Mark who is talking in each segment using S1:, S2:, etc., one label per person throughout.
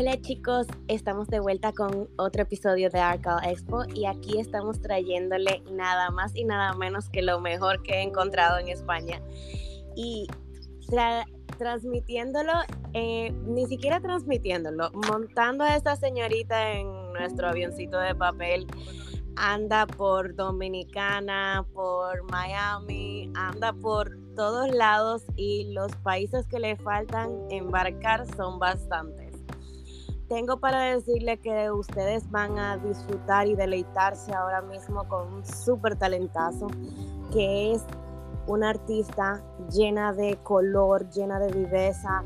S1: Hola chicos, estamos de vuelta con otro episodio de Arcal Expo y aquí estamos trayéndole nada más y nada menos que lo mejor que he encontrado en España. Y transmitiéndolo, eh, ni siquiera transmitiéndolo, montando a esta señorita en nuestro avioncito de papel anda por Dominicana, por Miami, anda por todos lados y los países que le faltan embarcar son bastantes. Tengo para decirle que ustedes van a disfrutar y deleitarse ahora mismo con un súper talentazo que es una artista llena de color, llena de viveza,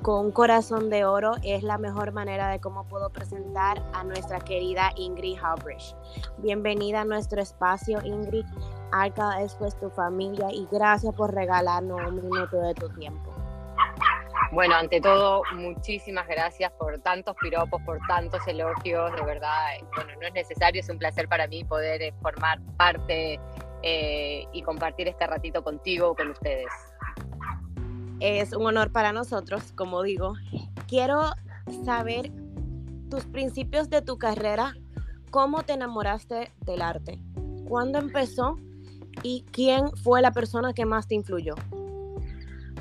S1: con un corazón de oro es la mejor manera de cómo puedo presentar a nuestra querida Ingrid Halbridge. Bienvenida a nuestro espacio, Ingrid. Arca es pues tu familia y gracias por regalarnos un minuto de tu tiempo.
S2: Bueno, ante todo, muchísimas gracias por tantos piropos, por tantos elogios, de verdad, eh, bueno, no es necesario, es un placer para mí poder eh, formar parte eh, y compartir este ratito contigo, con ustedes.
S1: Es un honor para nosotros, como digo. Quiero saber tus principios de tu carrera, cómo te enamoraste del arte, cuándo empezó y quién fue la persona que más te influyó.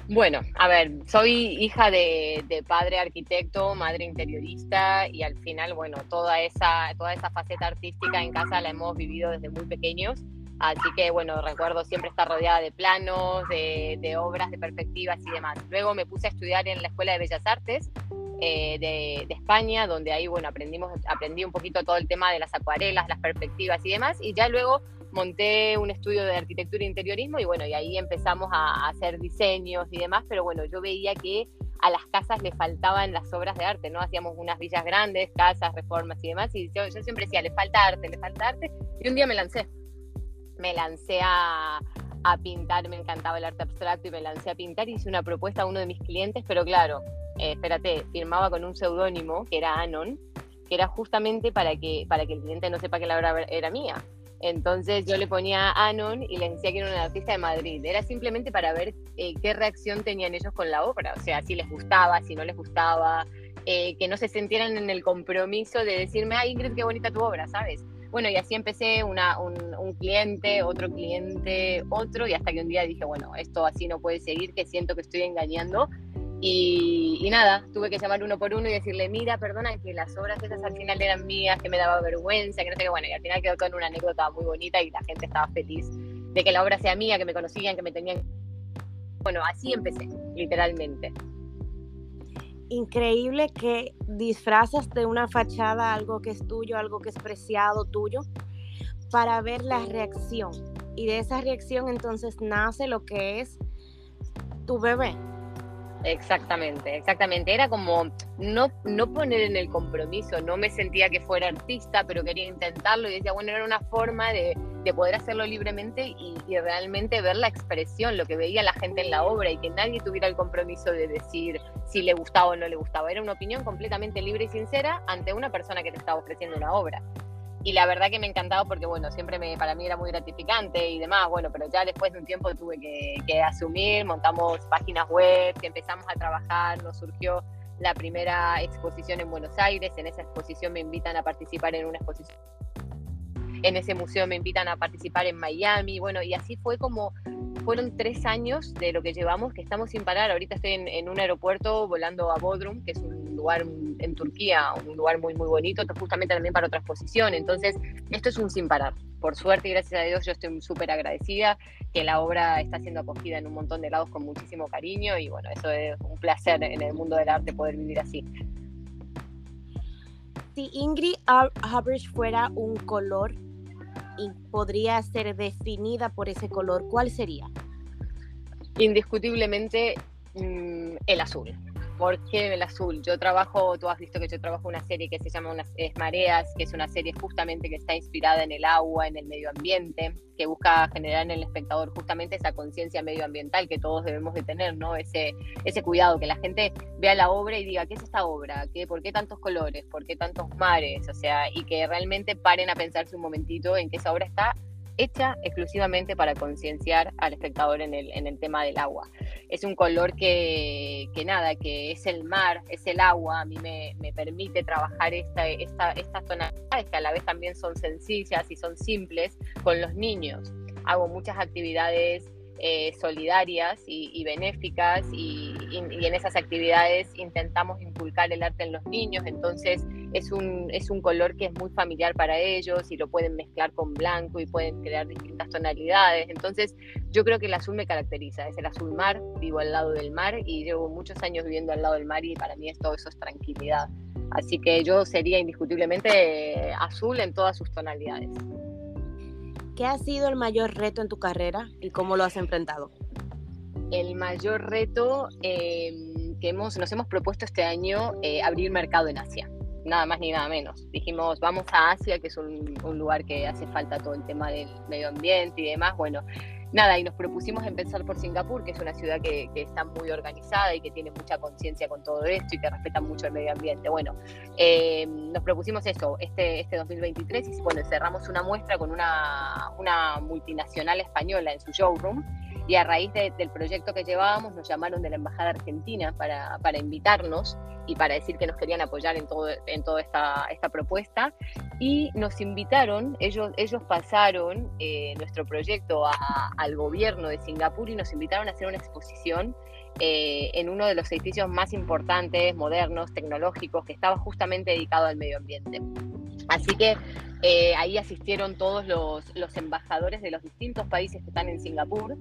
S2: Bueno, a ver, soy hija de, de, padre arquitecto, madre interiorista y al final, bueno, toda esa, toda esa faceta artística en casa la hemos vivido desde muy pequeños Así que bueno, recuerdo siempre estar rodeada de planos, de, obras, de perspectivas y demás. Luego me puse a estudiar en la Escuela de Bellas Artes eh, de, España, donde ahí bueno, aprendimos, aprendí un poquito todo el tema de las acuarelas, las perspectivas y demás. Y ya luego monté un estudio de arquitectura e interiorismo y bueno, y ahí empezamos a, hacer diseños y demás, pero bueno, yo veía que a las casas le faltaban las obras de arte, ¿no? Hacíamos unas villas grandes, casas, reformas y demás, y yo, siempre decía, le falta arte, le falta arte, y un día me lancé me lancé a, pintar, me encantaba el arte abstracto y me lancé a pintar, hice una propuesta a uno de mis clientes, pero claro, eh, espérate, firmaba con un seudónimo que era Anon, que era justamente para que, para que el cliente no sepa que la obra era mía. Entonces yo le ponía Anon y le decía que era un artista de Madrid. Era simplemente para ver eh, qué reacción tenían ellos con la obra, o sea, si les gustaba, si no les gustaba, eh, que no se sintieran en el compromiso de decirme, ay Ingrid, qué bonita tu obra, ¿sabes? Bueno, y así empecé una, un, cliente, otro cliente, otro, y hasta que un día dije, bueno, esto así no puede seguir, que siento que estoy engañando. Y, nada, tuve que llamar uno por uno y decirle, mira, perdona, que las obras esas al final eran mías, que me daba vergüenza, que no sé qué, bueno, y al final quedó con una anécdota muy bonita y la gente estaba feliz de que la obra sea mía, que me conocían, que me tenían... Bueno, así empecé, literalmente
S1: increíble que disfrazas de una fachada algo que es tuyo, algo que es preciado tuyo, para ver la reacción. Y de esa reacción entonces nace lo que es tu bebé.
S2: Exactamente, exactamente. Era como no, no poner en el compromiso, no me sentía que fuera artista, pero quería intentarlo y decía, bueno, era una forma de, de poder hacerlo libremente y, y, realmente ver la expresión, lo que veía la gente en la obra y que nadie tuviera el compromiso de decir si le gustaba o no le gustaba. Era una opinión completamente libre y sincera ante una persona que te estaba ofreciendo una obra y la verdad que me encantaba porque, bueno, siempre me, para mí era muy gratificante y demás, bueno, pero ya después de un tiempo tuve que, asumir, montamos páginas web, empezamos a trabajar, nos surgió la primera exposición en Buenos Aires, en esa exposición me invitan a participar en una exposición, en ese museo me invitan a participar en Miami, bueno, y así fue como fueron tres años de lo que llevamos, que estamos sin parar. Ahorita estoy en, un aeropuerto volando a Bodrum, que es un lugar en Turquía, un lugar muy, muy bonito, justamente también para otra exposición. Entonces, esto es un sin parar. Por suerte y gracias a Dios, yo estoy súper agradecida que la obra está siendo acogida en un montón de lados con muchísimo cariño y bueno, eso es un placer en el mundo del arte poder vivir así.
S1: Si Ingrid Hubbard fuera un color y podría ser definida por ese color, ¿cuál sería?
S2: Indiscutiblemente mm, el azul. ¿Por qué el azul? Yo trabajo, tú has visto que yo trabajo una serie que se llama Unas Mareas, que es una serie justamente que está inspirada en el agua, en el medio ambiente, que busca generar en el espectador justamente esa conciencia medioambiental que todos debemos de tener, ¿no? Ese, ese cuidado, que la gente vea la obra y diga, ¿qué es esta obra? ¿Qué, ¿Por qué tantos colores? ¿Por qué tantos mares? O sea, y que realmente paren a pensarse un momentito en que esa obra está hecha exclusivamente para concienciar al espectador en el, en el tema del agua. Es un color que, que, nada, que es el mar, es el agua, a mí me, me permite trabajar esta, esta, estas tonalidades que a la vez también son sencillas y son simples con los niños. Hago muchas actividades eh, solidarias y, benéficas y, en esas actividades intentamos inculcar el arte en los niños, entonces es un, es un color que es muy familiar para ellos y lo pueden mezclar con blanco y pueden crear distintas tonalidades, entonces yo creo que el azul me caracteriza, es el azul mar, vivo al lado del mar y llevo muchos años viviendo al lado del mar y para mí todo eso es tranquilidad. Así que yo sería indiscutiblemente azul en todas sus tonalidades.
S1: ¿Qué ha sido el mayor reto en tu carrera y cómo lo has enfrentado?
S2: El mayor reto em, que hemos, nos hemos propuesto este año, eh, abrir mercado en Asia nada más ni nada menos. Dijimos, vamos a Asia, que es un, lugar que hace falta todo el tema del medio ambiente y demás. Bueno, nada, y nos propusimos empezar por Singapur, que es una ciudad que, está muy organizada y que tiene mucha conciencia con todo esto y que respeta mucho el medio ambiente. Bueno, eh, nos propusimos eso este, este 2023 y bueno, cerramos una muestra con una, una multinacional española en su showroom y a raíz del proyecto que llevábamos nos llamaron de la Embajada Argentina para, para invitarnos y para decir que nos querían apoyar en, todo, en toda esta, esta propuesta. Y nos invitaron, ellos, ellos pasaron eh, nuestro proyecto al gobierno de Singapur y nos invitaron a hacer una exposición eh, en uno de los edificios más importantes, modernos, tecnológicos, que estaba justamente dedicado al medio ambiente. Así que eh, ahí asistieron todos los, los, embajadores de los distintos países que están en Singapur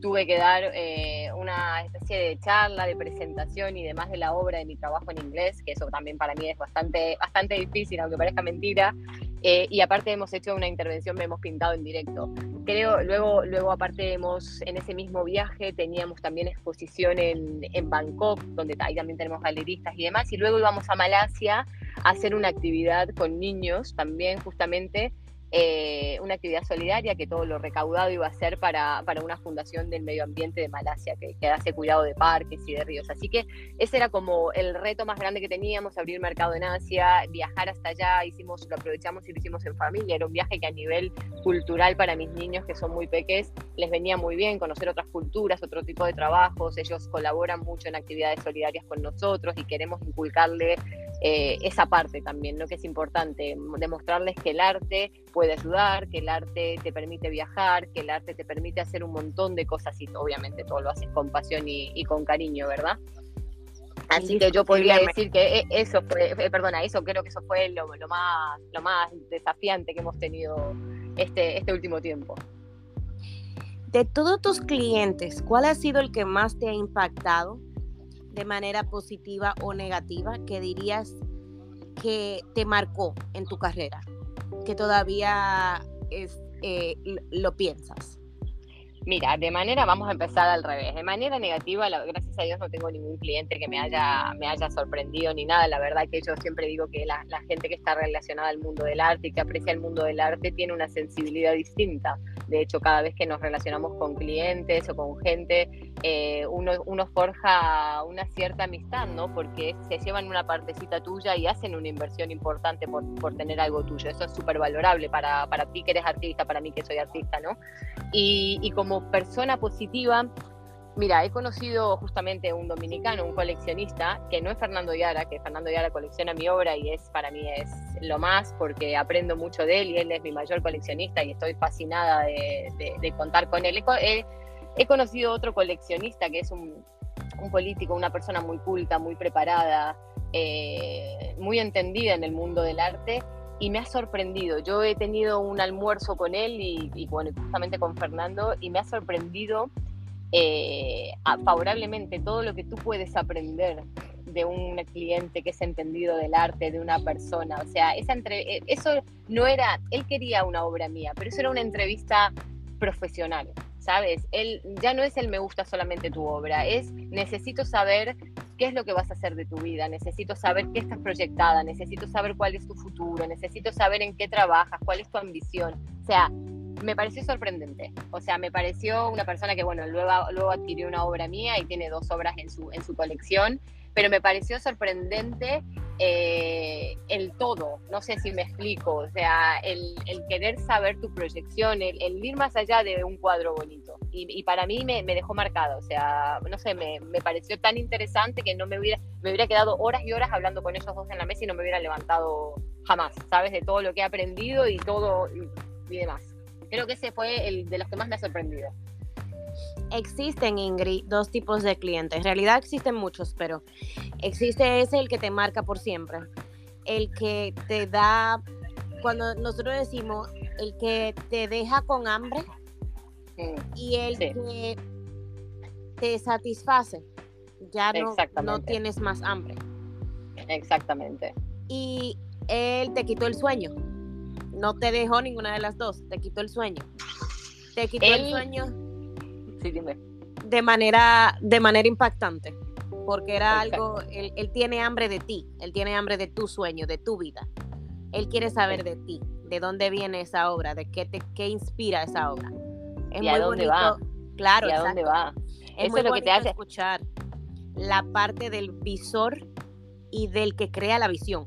S2: tuve que dar eh, una especie de charla, de presentación y demás de la obra de mi trabajo en inglés, que eso también para mí es bastante, bastante difícil, aunque parezca mentira. Eh, y aparte hemos hecho una intervención, me hemos pintado en directo. Creo, luego, luego aparte hemos, en ese mismo viaje teníamos también exposición en, en Bangkok, donde ahí también tenemos galeristas y demás, y luego íbamos a Malasia a hacer una actividad con niños también justamente eh, una actividad solidaria que todo lo recaudado iba a ser para, para una fundación del medio ambiente de Malasia, que, hace cuidado de parques y de ríos. Así que ese era como el reto más grande que teníamos, abrir mercado en Asia, viajar hasta allá, hicimos, lo aprovechamos y lo hicimos en familia, era un viaje que a nivel cultural para mis niños que son muy pequeños les venía muy bien conocer otras culturas, otro tipo de trabajos, ellos colaboran mucho en actividades solidarias con nosotros y queremos inculcarle eh, esa parte también, ¿no? que es importante, demostrarles que el arte puede ayudar, que el arte te permite viajar, que el arte te permite hacer un montón de cosas y obviamente todo lo haces con pasión y, con cariño, ¿verdad? Así que yo podría decir que e, eso fue, eh, perdona, eso creo que eso fue lo, más, lo más desafiante que hemos tenido este, este último tiempo.
S1: De todos tus clientes, ¿cuál ha sido el que más te ha impactado de manera positiva o negativa que dirías que te marcó en tu carrera, que todavía es, eh, lo piensas?
S2: Mira, de manera, vamos a empezar al revés. De manera negativa, gracias a Dios no tengo ningún cliente que me haya, me haya sorprendido ni nada. La verdad que yo siempre digo que la, gente que está relacionada al mundo del arte y que aprecia el mundo del arte tiene una sensibilidad distinta. De hecho, cada vez que nos relacionamos con clientes o con gente, eh, uno, uno forja una cierta amistad, ¿no? Porque se llevan una partecita tuya y hacen una inversión importante por, por tener algo tuyo. Eso es súper valorable para, para ti que eres artista, para mí que soy artista, ¿no? Y, y como persona positiva, mira, he conocido justamente un dominicano, un coleccionista, que no es Fernando Yara, que Fernando Yara colecciona mi obra y es para mí es lo más porque aprendo mucho de él y él es mi mayor coleccionista y estoy fascinada de, contar con él. He, conocido otro coleccionista que es un, político, una persona muy culta, muy preparada, eh, muy entendida en el mundo del arte y me ha sorprendido. Yo he tenido un almuerzo con él y, bueno, justamente con Fernando y me ha sorprendido eh, favorablemente todo lo que tú puedes aprender de un cliente que es entendido del arte, de una persona. O sea, esa entre, eh, eso no era, él quería una obra mía, pero eso era una entrevista profesional, ¿sabes? Él ya no es el me gusta solamente tu obra, es necesito saber qué es lo que vas a hacer de tu vida, necesito saber qué estás proyectada, necesito saber cuál es tu futuro, necesito saber en qué trabajas, cuál es tu ambición. O sea, me pareció sorprendente. O sea, me pareció una persona que, bueno, luego, adquirió una obra mía y tiene dos obras en su, colección, pero me pareció sorprendente eh, el todo, no sé si me explico, o sea, el, querer saber tu proyección, el, ir más allá de un cuadro bonito. Y, para mí me, dejó marcado, o sea, no sé, me, pareció tan interesante que no me hubiera, me hubiera quedado horas y horas hablando con ellos dos en la mesa y no me hubiera levantado jamás, ¿sabes? De todo lo que he aprendido y todo y demás. Creo que ese fue el de los que más me ha sorprendido.
S1: Existen, Ingrid, dos tipos de clientes. En realidad existen muchos, pero existe ese el que te marca por siempre. El que te da, cuando nosotros decimos, el que te deja con hambre y el que te satisface. Ya no, no tienes más hambre.
S2: Exactamente.
S1: Y él te quitó el sueño. No te dejó ninguna de las dos, te quitó el sueño. Te quitó el sueño de manera, de manera impactante, porque era algo, él, tiene hambre de ti, él tiene hambre de tu sueño, de tu vida. Él quiere saber de ti, de dónde viene esa obra, de qué te qué inspira esa obra.
S2: Es ¿Y a dónde va?
S1: Claro,
S2: ¿Y a dónde va?
S1: Es muy lo que te hace escuchar la parte del visor y del que crea la visión.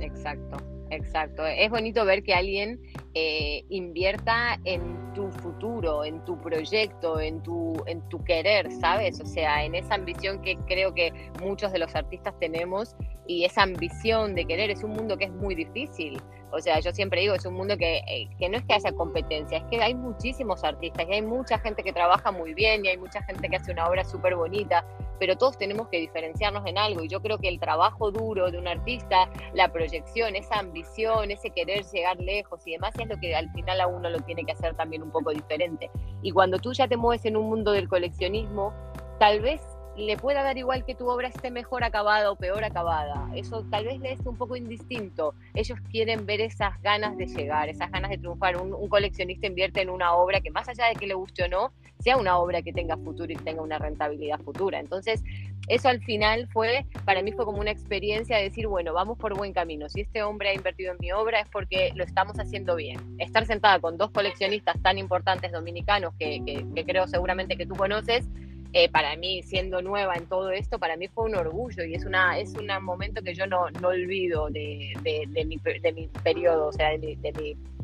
S2: Exacto. Exacto, es bonito ver que alguien eh, invierta en tu futuro, en tu proyecto, en tu, en tu querer, ¿sabes? O sea, en esa ambición que creo que muchos de los artistas tenemos y esa ambición de querer es un mundo que es muy difícil. O sea, yo siempre digo, es un mundo que, eh, que no es que haya competencia, es que hay muchísimos artistas y hay mucha gente que trabaja muy bien y hay mucha gente que hace una obra súper bonita, pero todos tenemos que diferenciarnos en algo y yo creo que el trabajo duro de un artista, la proyección, esa ambición, ese querer llegar lejos y demás es lo que al final a uno lo tiene que hacer también un poco diferente. Y cuando tú ya te mueves en un mundo del coleccionismo, tal vez le pueda dar igual que tu obra esté mejor acabada o peor acabada. Eso tal vez le es un poco indistinto. Ellos quieren ver esas ganas de llegar, esas ganas de triunfar. Un, coleccionista invierte en una obra que más allá de que le guste o no, sea una obra que tenga futuro y tenga una rentabilidad futura. Entonces, eso al final fue, para mí fue como una experiencia de decir, bueno, vamos por buen camino. Si este hombre ha invertido en mi obra es porque lo estamos haciendo bien. Estar sentada con dos coleccionistas tan importantes dominicanos que, que creo seguramente que tú conoces, eh, para mí, siendo nueva en todo esto, para mí fue un orgullo y es, una, es un momento que yo no, no olvido de, de, mi, de mi periodo, o sea, de,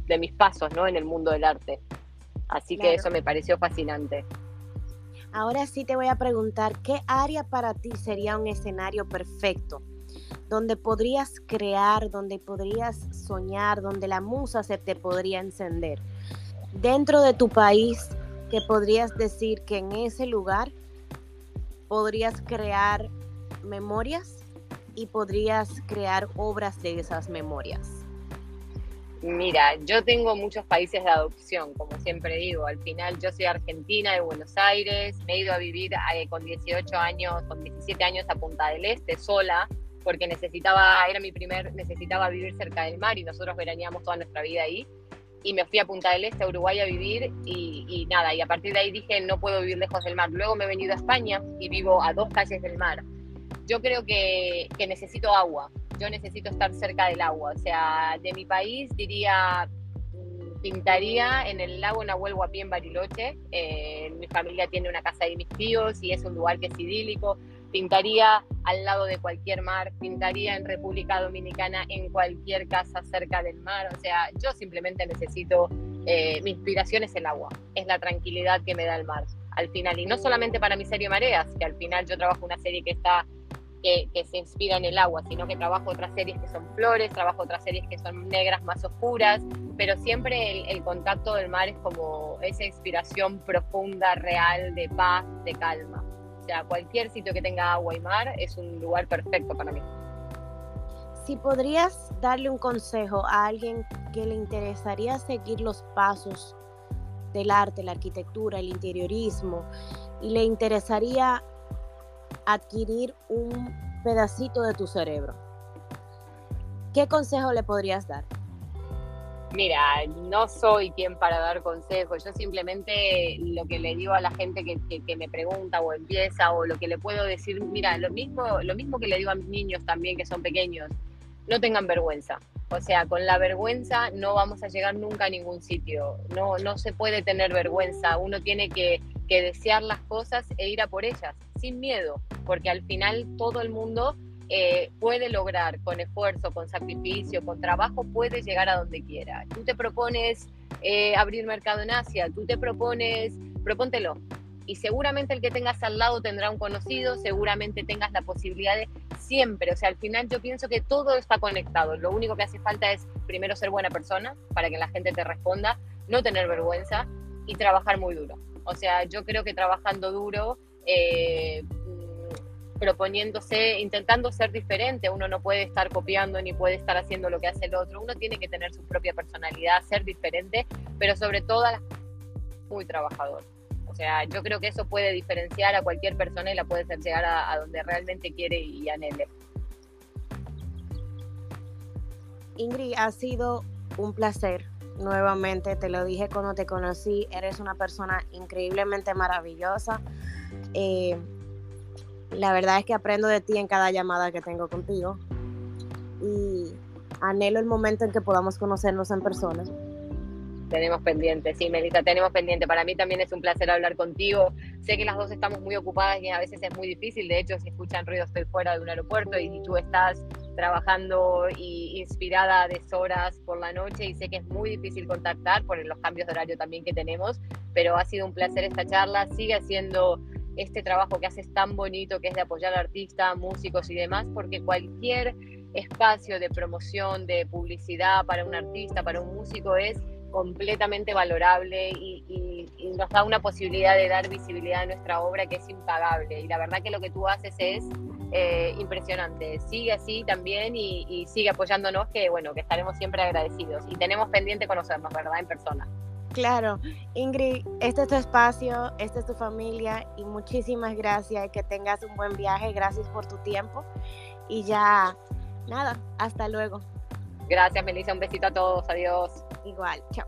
S2: de, mis pasos ¿no? en el mundo del arte. Así que eso me pareció fascinante.
S1: Ahora sí te voy a preguntar, ¿qué área para ti sería un escenario perfecto? Donde podrías crear, donde podrías soñar, donde la musa se te podría encender. Dentro de tu país, que podrías decir que en ese lugar podrías crear memorias y podrías crear obras de esas memorias?
S2: Mira, yo tengo muchos países de adopción, como siempre digo. Al final yo soy argentina de Buenos Aires, me he ido a vivir eh, con 18 años, con 17 años a Punta del Este sola, porque necesitaba, era mi primer, necesitaba vivir cerca del mar y nosotros veraneamos toda nuestra vida ahí y me fui a Punta del Este, a Uruguay a vivir y, nada, y a partir de ahí dije no puedo vivir lejos del mar. Luego me he venido a España y vivo a dos calles del mar. Yo creo que, que necesito agua, yo necesito estar cerca del agua, o sea, de mi país diría mm, pintaría en el lago Nahuel Huapi en Bariloche. Eh, mi familia tiene una casa de mis tíos y es un lugar que es idílico pintaría al lado de cualquier mar, pintaría en República Dominicana en cualquier casa cerca del mar. O sea, yo simplemente necesito, eh, mi inspiración es el agua, es la tranquilidad que me da el mar al final. Y no solamente para mi serie Mareas, que al final yo trabajo una serie que está que, se inspira en el agua, sino que trabajo otras series que son flores, trabajo otras series que son negras más oscuras, pero siempre el, el, contacto del mar es como esa inspiración profunda, real, de paz, de calma. O sea, cualquier sitio que tenga agua y mar es un lugar perfecto para mí.
S1: Si podrías darle un consejo a alguien que le interesaría seguir los pasos del arte, la arquitectura, el interiorismo, y le interesaría adquirir un pedacito de tu cerebro, ¿qué consejo le podrías dar?
S2: Mira, no soy quien para dar consejos, yo simplemente lo que le digo a la gente que, me pregunta o empieza o lo que le puedo decir, mira, lo mismo, lo mismo que le digo a mis niños también que son pequeños, no tengan vergüenza. O sea, con la vergüenza no vamos a llegar nunca a ningún sitio, no, no se puede tener vergüenza, uno tiene que, que desear las cosas e ir a por ellas, sin miedo, porque al final todo el mundo eh, puede lograr con esfuerzo, con sacrificio, con trabajo, puede llegar a donde quiera. Tú te propones eh, abrir mercado en Asia, tú te propones, propóntelo. Y seguramente el que tengas al lado tendrá un conocido, seguramente tengas la posibilidad de siempre, o sea, al final yo pienso que todo está conectado. Lo único que hace falta es primero ser buena persona para que la gente te responda, no tener vergüenza y trabajar muy duro. O sea, yo creo que trabajando duro, eh, proponiéndose, intentando ser diferente, uno no puede estar copiando ni puede estar haciendo lo que hace el otro, uno tiene que tener su propia personalidad, ser diferente, pero sobre todo muy trabajador. O sea, yo creo que eso puede diferenciar a cualquier persona y la puede hacer llegar a, donde realmente quiere y anhele.
S1: Ingrid, ha sido un placer nuevamente, te lo dije cuando te conocí, eres una persona increíblemente maravillosa. Eh, la verdad es que aprendo de ti en cada llamada que tengo contigo y anhelo el momento en que podamos conocernos en persona.
S2: Tenemos pendiente, sí, Melissa, tenemos pendiente. Para mí también es un placer hablar contigo. Sé que las dos estamos muy ocupadas y a veces es muy difícil. De hecho, si escuchan ruido, estoy fuera de un aeropuerto y tú estás trabajando y inspirada a deshoras por la noche y sé que es muy difícil contactar por los cambios de horario también que tenemos, pero ha sido un placer esta charla. Sigue haciendo este trabajo que haces tan bonito, que es de apoyar a artistas, músicos y demás, porque cualquier espacio de promoción, de publicidad para un artista, para un músico es completamente valorable y, nos da una posibilidad de dar visibilidad a nuestra obra que es impagable. Y la verdad que lo que tú haces es eh, impresionante. Sigue así también y, sigue apoyándonos, que bueno, que estaremos siempre agradecidos. Y tenemos pendiente conocernos, ¿verdad? En persona.
S1: Claro, Ingrid, este es tu espacio, esta es tu familia y muchísimas gracias. Que tengas un buen viaje, gracias por tu tiempo y ya, nada, hasta luego.
S2: Gracias, Melissa, un besito a todos, adiós.
S1: Igual, chao.